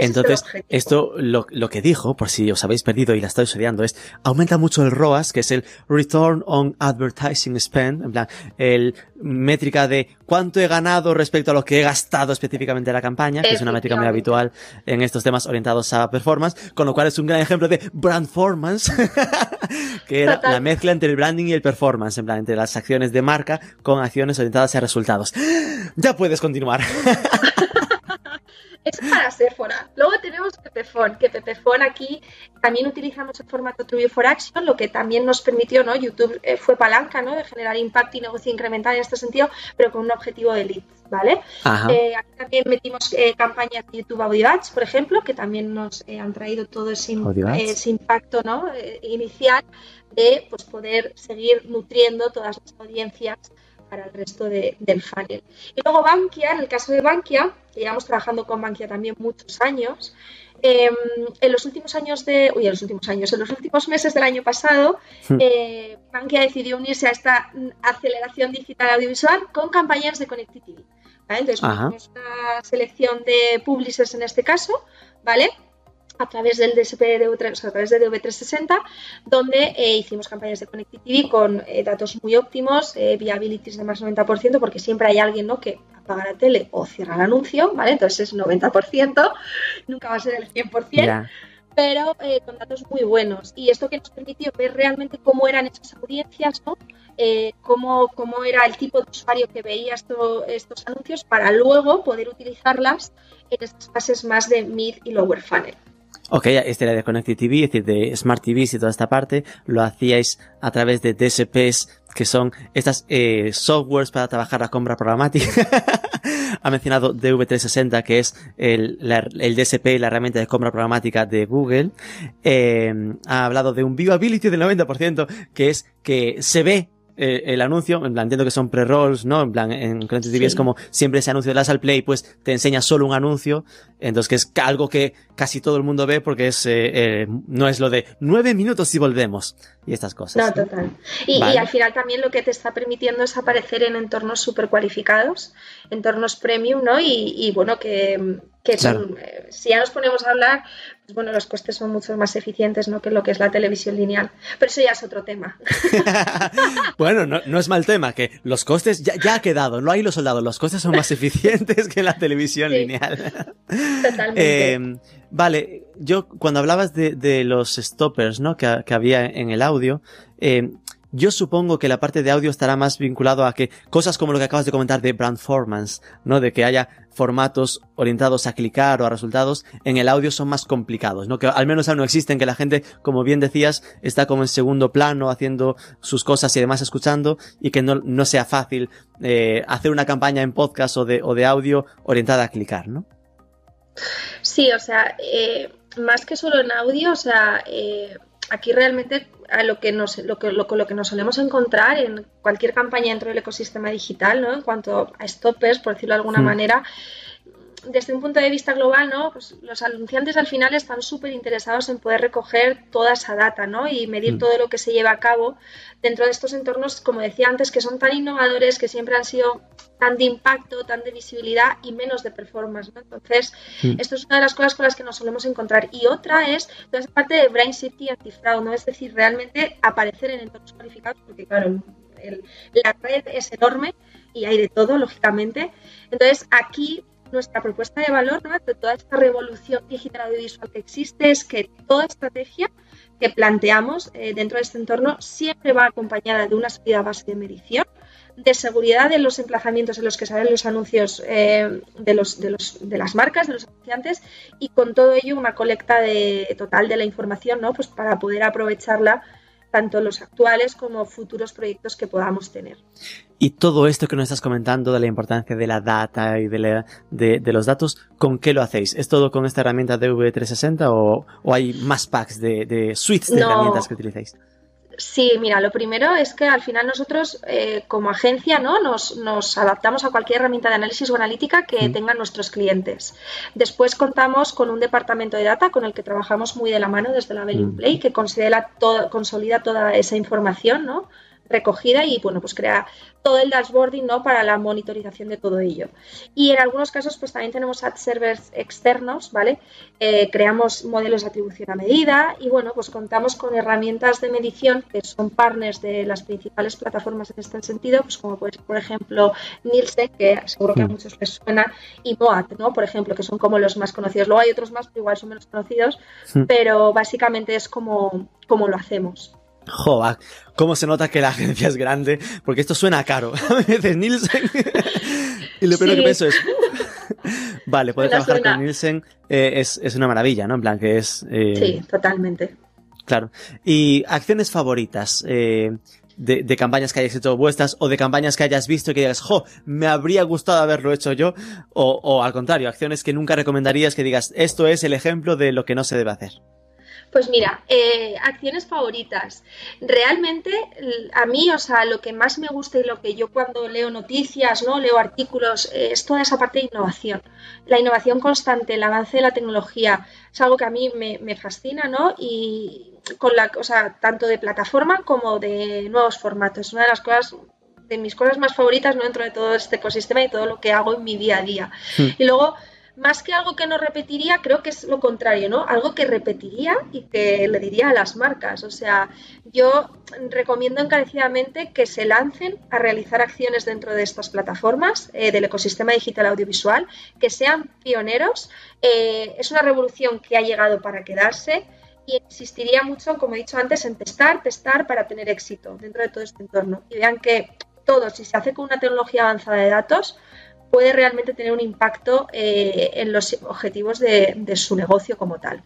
Entonces, esto lo, lo que dijo, por si os habéis perdido y la estáis estudiando es, aumenta mucho el ROAS, que es el Return on Advertising Spend, en plan, el métrica de cuánto he ganado respecto a lo que he gastado específicamente en la campaña, que es una métrica muy habitual en estos temas orientados a performance, con lo cual es un gran ejemplo de brandformance, <laughs> que era la mezcla entre el branding y el performance, en plan, entre las acciones de marca con acciones orientadas a resultados. <gasps> Ya puedes continuar. <laughs> es para Sephora. Luego tenemos Pepefon, que Pepefon aquí también utilizamos el formato True for Action, lo que también nos permitió, ¿no? YouTube eh, fue palanca, ¿no? De generar impacto y negocio incremental en este sentido, pero con un objetivo de leads, ¿vale? Eh, aquí también metimos eh, campañas de YouTube Audio Ads, por ejemplo, que también nos han traído todo ese, impacto, ¿no? inicial de pues, poder seguir nutriendo todas las audiencias para el resto del funnel. Y luego Bankia, en el caso de Bankia, que llevamos trabajando con Bankia también muchos años, em, en los últimos años de, uy, en los últimos años, en los últimos meses del año pasado, eh, Bankia decidió unirse a esta aceleración digital audiovisual con campañas de Connectivity. Entonces, tenemos una selección de publishers en este caso, ¿vale? A través del DSP de a través de DV360, donde eh, hicimos campañas de Connectivity con eh, datos muy óptimos, eh, viabilities de más 90%, porque siempre hay alguien ¿no? que apaga la tele o cierra el anuncio, ¿vale? Entonces es 90%, nunca va a ser el 100%. Pero con datos muy buenos. Y esto que nos permitió ver realmente cómo eran esas audiencias, ¿no? cómo, cómo, era el tipo de usuario que veía estos anuncios para luego poder utilizarlas en estas fases más de mid y lower funnel. Ok, este era de Connected TV, es decir, de Smart TVs y toda esta parte, lo hacíais a través de DSPs, que son estas eh, softwares para trabajar la compra programática. <laughs> ha mencionado DV360, que es el, el DSP, la herramienta de compra programática de Google. Eh, ha hablado de un viewability del 90%, que es que se ve eh, el anuncio, en plan, entiendo que son pre-rolls, ¿no? En plan, en Connected TV es como siempre ese anuncio de las al play, pues te enseña solo un anuncio, entonces que es algo que casi todo el mundo ve porque es, eh, eh, no es lo de nueve minutos y volvemos y estas cosas. No, total. Y, al final también lo que te está permitiendo es aparecer en entornos súper cualificados, entornos premium, ¿no? Y, bueno, que, que son, si ya nos ponemos a hablar, pues bueno, los costes son mucho más eficientes ¿no? que lo que es la televisión lineal. Pero eso ya es otro tema. <laughs> bueno, no, es mal tema, que los costes ya, ha quedado, no hay los soldados, los costes son más <laughs> eficientes que la televisión lineal. Totalmente. Eh, vale, yo cuando hablabas de, los stoppers ¿no? que, había en el audio, eh, Yo supongo que la parte de audio estará más vinculado a que cosas como lo que acabas de comentar de brandformance, ¿no? De que haya formatos orientados a clicar o a resultados, en el audio son más complicados, ¿no? Que al menos aún no existen, que la gente, como bien decías, está como en segundo plano haciendo sus cosas y además escuchando y que no, no sea fácil eh, hacer una campaña en podcast o de, o de audio orientada a clicar, ¿no? Sí, o sea, eh, más que solo en audio, o sea, eh, aquí realmente a lo que nos lo que, lo, lo que nos solemos encontrar en cualquier campaña dentro del ecosistema digital, ¿no? En cuanto a stoppers, por decirlo de alguna Hmm. manera, desde un punto de vista global, ¿no? Pues los anunciantes al final están súper interesados en poder recoger toda esa data, ¿no? Y medir Mm. todo lo que se lleva a cabo dentro de estos entornos, como decía antes, que son tan innovadores, que siempre han sido tan de impacto, tan de visibilidad y menos de performance, ¿no? Entonces, Mm. esto es una de las cosas con las que nos solemos encontrar. Y otra es toda esa parte de brain safety y antifraude, ¿no? Es decir, realmente aparecer en entornos cualificados, porque claro, el- la red es enorme y hay de todo, lógicamente. Entonces, aquí nuestra propuesta de valor, ¿no? de toda esta revolución digital audiovisual que existe, es que toda estrategia que planteamos eh, dentro de este entorno siempre va acompañada de una sólida base de medición, de seguridad de los emplazamientos en los que salen los anuncios eh, de, los, de, los, de las marcas, de los anunciantes, y con todo ello una colecta de, total de la información, ¿no? Pues para poder aprovecharla tanto los actuales como futuros proyectos que podamos tener. Y todo esto que nos estás comentando de la importancia de la data y de, la- de, de los datos, ¿con qué lo hacéis? ¿Es todo con esta herramienta de V360 o, o hay más packs de, de suites de No. herramientas que utilicéis? Sí, mira, lo primero es que al final nosotros eh, como agencia ¿no? nos, nos adaptamos a cualquier herramienta de análisis o analítica que Mm. tengan nuestros clientes. Después contamos con un departamento de data con el que trabajamos muy de la mano desde la Belling Mm. Play, que considera consolida toda esa información ¿no? Recogida y bueno, pues crea todo el dashboarding ¿no? para la monitorización de todo ello. Y en algunos casos pues también tenemos ad servers externos, ¿vale? Eh, creamos modelos de atribución a medida y bueno, pues contamos con herramientas de medición que son partners de las principales plataformas en este sentido, pues como puede ser, por ejemplo, Nielsen, que seguro que a Mm. muchos les suena, y Moat, ¿no? Por ejemplo, que son como los más conocidos. Luego hay otros más, pero igual son menos conocidos, Mm. pero básicamente es como, como lo hacemos. Joder, cómo se nota que la agencia es grande, porque esto suena caro. <laughs> A veces Nielsen. y lo primero Sí. que pienso es. <laughs> vale, poder trabajar suena. con Nielsen eh, es, es una maravilla, ¿no? En plan, que es. eh, Sí, totalmente. Claro. Y acciones favoritas eh, de, de campañas que hayas hecho vuestras o de campañas que hayas visto y que digas, jo, me habría gustado haberlo hecho yo. O, o al contrario, acciones que nunca recomendarías que digas, esto es el ejemplo de lo que no se debe hacer. Pues mira, eh, acciones favoritas. Realmente a mí, o sea, lo que más me gusta y lo que yo cuando leo noticias, no, leo artículos, eh, es toda esa parte de innovación. La innovación constante, el avance de la tecnología, es algo que a mí me, me fascina, ¿no? Y con la, o sea, tanto de plataforma como de nuevos formatos. Es una de las cosas de mis cosas más favoritas ¿no? dentro de todo este ecosistema y todo lo que hago en mi día a día. Hmm. Y luego más que algo que no repetiría, creo que es lo contrario, ¿no? Algo que repetiría y que le diría a las marcas. O sea, yo recomiendo encarecidamente que se lancen a realizar acciones dentro de estas plataformas eh, del ecosistema digital audiovisual, que sean pioneros. Eh, es una revolución que ha llegado para quedarse y existiría mucho, como he dicho antes, en testar, testar para tener éxito dentro de todo este entorno. Y vean que todo, si se hace con una tecnología avanzada de datos, puede realmente tener un impacto eh, en los objetivos de, de, su negocio como tal.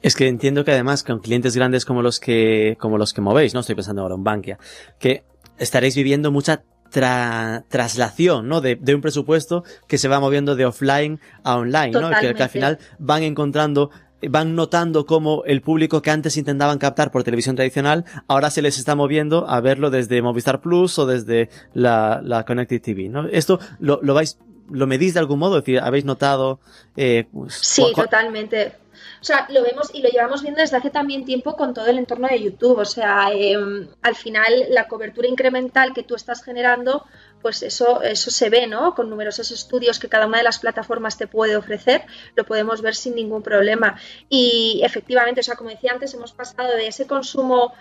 Es que entiendo que además con clientes grandes como los que, como los que movéis, no estoy pensando ahora en Bankia, que estaréis viviendo mucha tra traslación, ¿no? De, de, un presupuesto que se va moviendo de offline a online, ¿no? Que, que, al final van encontrando van notando cómo el público que antes intentaban captar por televisión tradicional, ahora se les está moviendo a verlo desde Movistar Plus o desde la, la Connected TV, ¿no? Esto lo, lo vais, lo medís de algún modo, es decir, habéis notado, eh, pues, sí, totalmente. O sea, lo vemos y lo llevamos viendo desde hace también tiempo con todo el entorno de YouTube. O sea, eh, al final la cobertura incremental que tú estás generando, pues eso, eso se ve, ¿no? Con numerosos estudios que cada una de las plataformas te puede ofrecer, lo podemos ver sin ningún problema. Y efectivamente, o sea, como decía antes, hemos pasado de ese consumo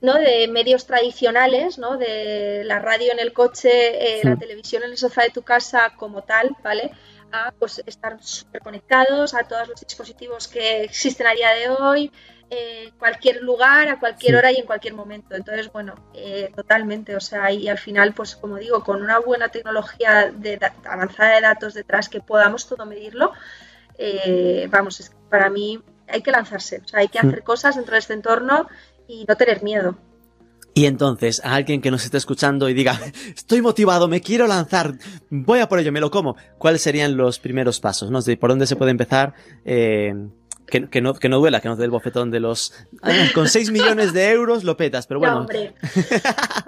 ¿no? de medios tradicionales, ¿no? de la radio en el coche, eh, sí. la televisión en el sofá de tu casa como tal, ¿vale? a pues, estar súper conectados a todos los dispositivos que existen a día de hoy, en cualquier lugar, a cualquier hora y en cualquier momento. Entonces, bueno, eh, totalmente. O sea, y al final, pues como digo, con una buena tecnología de avanzada de datos detrás que podamos todo medirlo, eh, vamos, es, para mí hay que lanzarse. O sea, hay que hacer cosas dentro de este entorno y no tener miedo. Y entonces, a alguien que nos esté escuchando y diga, <laughs> estoy motivado, me quiero lanzar, voy a por ello, me lo como, ¿cuáles serían los primeros pasos? ¿no? ¿Por dónde se puede empezar? Eh, que, que, no, que no duela, que no te dé el bofetón de los... con 6 millones de euros lo petas, pero bueno. No, hombre,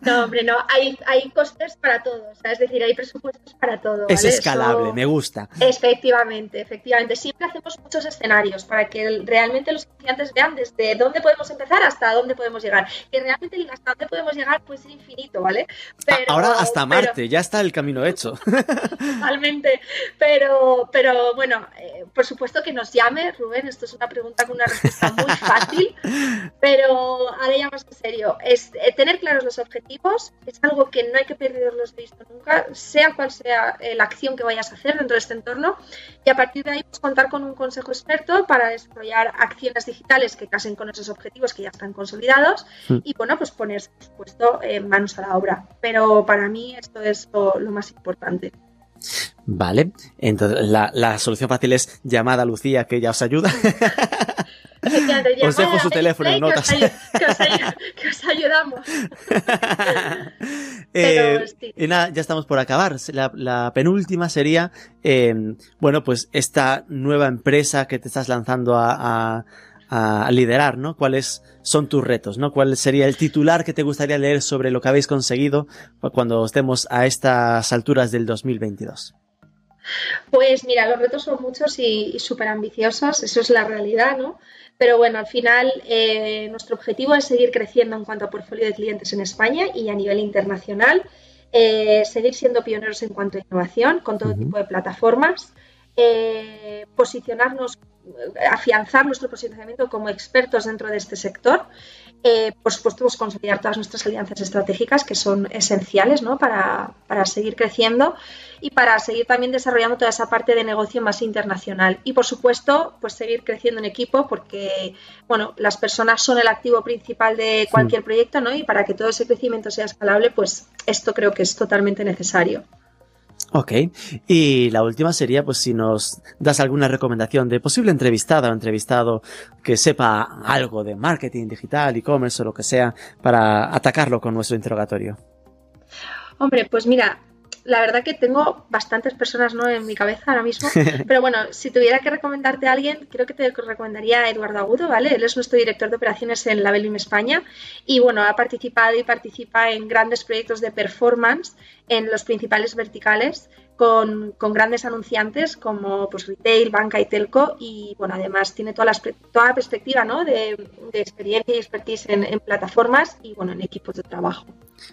no, hombre, no. Hay, hay costes para todo, es decir, hay presupuestos para todo. Es escalable, me gusta. Efectivamente, efectivamente. Siempre hacemos muchos escenarios para que realmente los estudiantes vean desde dónde podemos empezar hasta dónde podemos llegar. Que realmente hasta dónde podemos llegar puede ser infinito, ¿vale? Pero, Ahora hasta Marte, ya está el camino hecho. Totalmente. Pero, pero bueno, eh, por supuesto que nos llame, Rubén, esto es una pregunta con una respuesta muy fácil, <laughs> pero ahora ya más en serio. Es eh, tener claros los objetivos, es algo que no hay que perderlos de vista nunca, sea cual sea eh, la acción que vayas a hacer dentro de este entorno, y a partir de ahí pues, contar con un consejo experto para desarrollar acciones digitales que casen con esos objetivos que ya están consolidados y bueno, pues ponerse, por supuesto, manos a la obra. Pero para mí esto es lo más importante. Vale, entonces la, solución fácil es llamada a Lucía que ya os ayuda. <laughs> os dejo su teléfono en notas. Que os, ayudamos. <laughs> Eh, y nada, ya estamos por acabar. La, penúltima sería, eh, bueno, pues esta nueva empresa que te estás lanzando a a, liderar, ¿no? ¿Cuáles son tus retos, ¿no? ¿Cuál sería el titular que te gustaría leer sobre lo que habéis conseguido cuando estemos a estas alturas del 2022? Pues mira, los retos son muchos y, súper ambiciosos, eso es la realidad, ¿no? Pero bueno, al final eh, nuestro objetivo es seguir creciendo en cuanto a portfolio de clientes en España y a nivel internacional, eh, seguir siendo pioneros en cuanto a innovación con todo tipo de plataformas, eh, posicionarnos afianzar nuestro posicionamiento como expertos dentro de este sector. Eh, por supuesto, pues, consolidar todas nuestras alianzas estratégicas que son esenciales ¿no? para, seguir creciendo y para seguir también desarrollando toda esa parte de negocio más internacional. Y por supuesto, pues seguir creciendo en equipo porque bueno, las personas son el activo principal de cualquier proyecto ¿no? y para que todo ese crecimiento sea escalable, pues esto creo que es totalmente necesario. Ok, y la última sería, pues, si nos das alguna recomendación de posible entrevistada o entrevistado que sepa algo de marketing digital, e-commerce o lo que sea, para atacarlo con nuestro interrogatorio. Hombre, pues mira, la verdad que tengo bastantes personas ¿no? en mi cabeza ahora mismo, <laughs> pero bueno, si tuviera que recomendarte a alguien, creo que te recomendaría a Eduardo Agudo, ¿vale? Él es nuestro director de operaciones en Labellim España y bueno, ha participado y participa en grandes proyectos de performance en los principales verticales con, grandes anunciantes como pues, retail, banca y telco y bueno, además tiene toda la, toda la perspectiva ¿no? de, experiencia y expertise en, plataformas y bueno, en equipos de trabajo.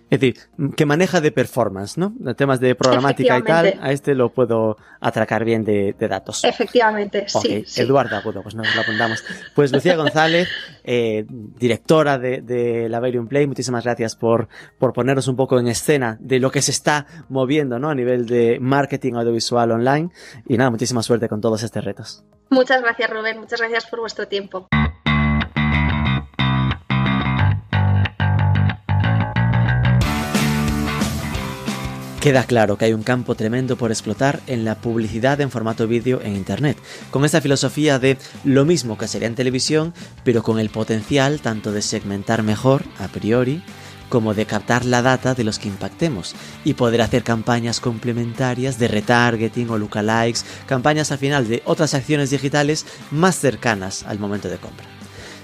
Es decir, que maneja de performance, ¿no? De temas de programática y tal, a este lo puedo atracar bien de, datos. Efectivamente, sí, Eduardo pues nos lo apuntamos. Pues Lucía González, eh, directora de, de la Valium Play, muchísimas gracias por, por ponernos un poco en escena de lo que se está moviendo, ¿no? A nivel de marketing audiovisual online. Y nada, muchísima suerte con todos estos retos. Muchas gracias, Rubén. Muchas gracias por vuestro tiempo. Queda claro que hay un campo tremendo por explotar en la publicidad en formato vídeo en Internet, con esta filosofía de lo mismo que sería en televisión, pero con el potencial tanto de segmentar mejor, a priori, como de captar la data de los que impactemos y poder hacer campañas complementarias de retargeting o lookalikes, campañas al final de otras acciones digitales más cercanas al momento de compra.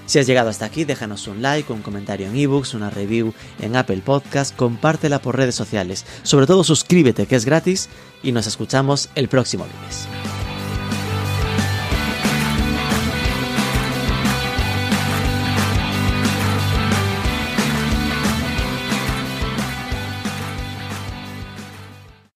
Si has llegado hasta aquí, déjanos un like, un comentario en ebooks, una review en Apple Podcast, compártela por redes sociales. Sobre todo suscríbete que es gratis y nos escuchamos el próximo lunes.